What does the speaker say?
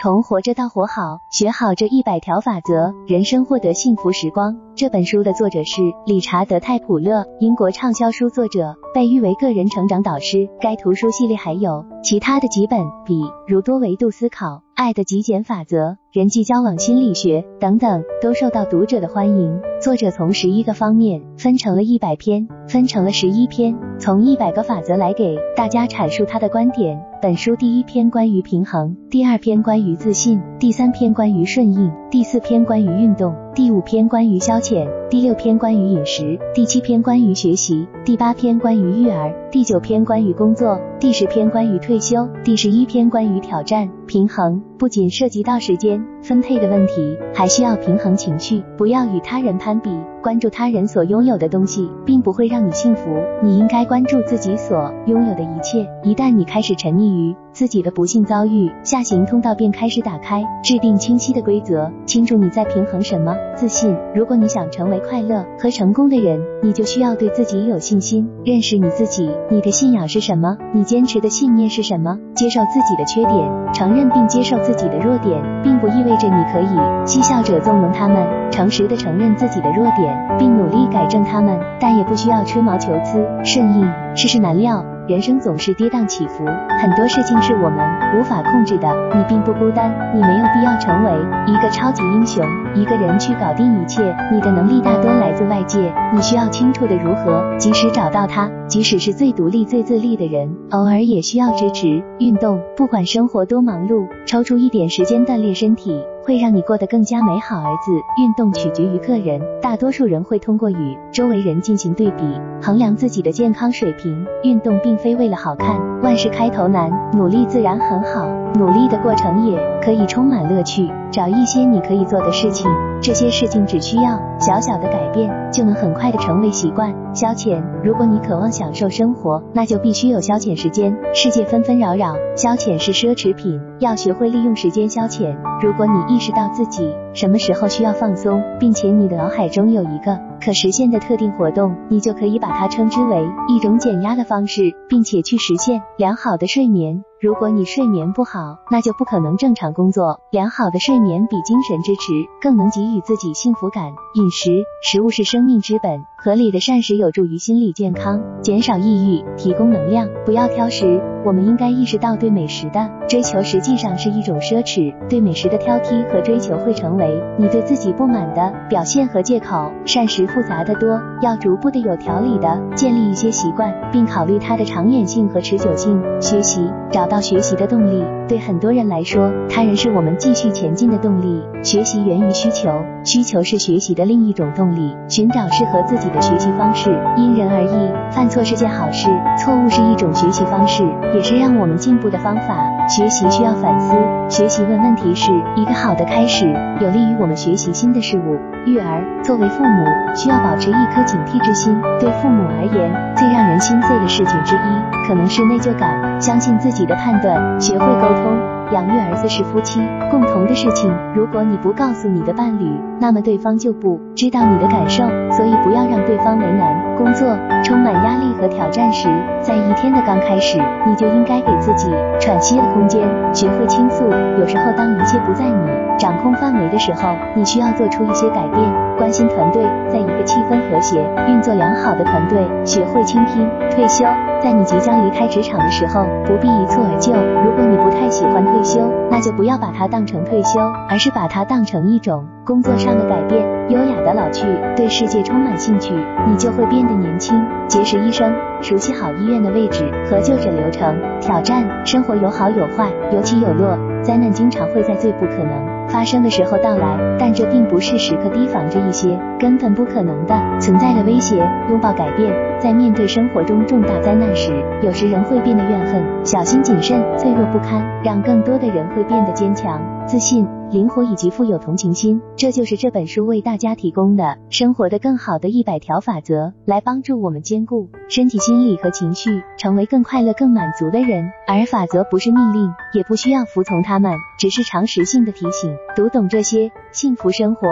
从活着到活好，学好这一百条法则，人生获得幸福时光。这本书的作者是理查德·泰普勒，英国畅销书作者，被誉为个人成长导师。该图书系列还有其他的几本比如多维度思考、爱的极简法则、人际交往心理学等等，都受到读者的欢迎。作者从十一个方面分成了一百篇，分成了十一篇，从一百个法则来给大家阐述他的观点。本书第一篇关于平衡，第二篇关于自信，第三篇关于顺应，第四篇关于运动，第五篇关于消遣，第六篇关于饮食，第七篇关于学习，第八篇关于育儿，第九篇关于工作，第十篇关于退休，第十一篇关于挑战。平衡不仅涉及到时间分配的问题，还需要平衡情绪，不要与他人攀比。关注他人所拥有的东西，并不会让你幸福。你应该关注自己所拥有的一切。一旦你开始沉溺于自己的不幸遭遇，下行通道便开始打开。制定清晰的规则，清楚你在平衡什么。自信，如果你想成为快乐和成功的人，你就需要对自己有信心，认识你自己。你的信仰是什么？你坚持的信念是什么？接受自己的缺点，承认并接受自己的弱点，并不意味着你可以嬉笑着纵容他们。诚实的承认自己的弱点，并努力改正他们，但也不需要吹毛求疵。顺应，世事难料，人生总是跌宕起伏，很多事情是我们无法控制的。你并不孤单，你没有必要成为一个超级英雄，一个人去搞定一切。你的能力大多来自外界，你需要清楚的如何及时找到它。即使是最独立、最自立的人，偶尔也需要支持。运动，不管生活多忙碌，抽出一点时间锻炼身体。会让你过得更加美好。儿子，运动取决于个人，大多数人会通过与周围人进行对比，衡量自己的健康水平。运动并非为了好看，万事开头难，努力自然很好，努力的过程也可以充满乐趣。找一些你可以做的事情，这些事情只需要小小的改变，就能很快的成为习惯。消遣，如果你渴望享受生活，那就必须有消遣时间。世界纷纷扰扰，消遣是奢侈品，要学会利用时间消遣。如果你意识到自己什么时候需要放松，并且你的脑海中有一个可实现的特定活动，你就可以把它称之为一种减压的方式，并且去实现良好的睡眠。如果你睡眠不好，那就不可能正常工作。良好的睡眠比精神支持更能给予自己幸福感。饮食，食物是生命之本，合理的膳食有助于心理健康，减少抑郁，提供能量。不要挑食。我们应该意识到，对美食的追求实际上是一种奢侈。对美食的挑剔和追求会成为你对自己不满的表现和借口。膳食复杂的多，要逐步的有条理的建立一些习惯，并考虑它的长远性和持久性。学习，找到学习的动力。对很多人来说，他人是我们继续前进的动力。学习源于需求，需求是学习的另一种动力。寻找适合自己的学习方式，因人而异。犯错是件好事，错误是一种学习方式，也是让我们进步的方法。学习需要反思，学习问问题是一个好的开始，有利于我们学习新的事物。育儿，作为父母，需要保持一颗警惕之心。对父母而言，最让人心碎的事情之一，可能是内疚感。相信自己的判断，学会沟通。养育儿子是夫妻共同的事情，如果你不告诉你的伴侣，那么对方就不知道你的感受，所以不要让对方为难。工作充满压力和挑战时，在一天的刚开始，你就应该给自己喘息的空间，学会倾诉。有时候，当一切不在你掌控范围的时候，你需要做出一些改变。关心团队，在一个气氛和谐、运作良好的团队，学会倾听。退休，在你即将离开职场的时候，不必一蹴而就。如果你不太喜欢退休，那就不要把它当成退休，而是把它当成一种工作上的改变。优雅的老去，对世界充满兴趣，你就会变得年轻。结识医生，熟悉好医院的位置和就诊流程。挑战，生活有好有坏，有起有落，灾难经常会在最不可能。发生的时候到来，但这并不是时刻提防着一些根本不可能的存在的威胁。拥抱改变，在面对生活中重大灾难时，有时人会变得怨恨、小心谨慎、脆弱不堪，让更多的人会变得坚强、自信。灵活以及富有同情心，这就是这本书为大家提供的生活的更好的一百条法则，来帮助我们兼顾身体、心理和情绪，成为更快乐、更满足的人。而法则不是命令，也不需要服从他们，只是常识性的提醒。读懂这些，幸福生活。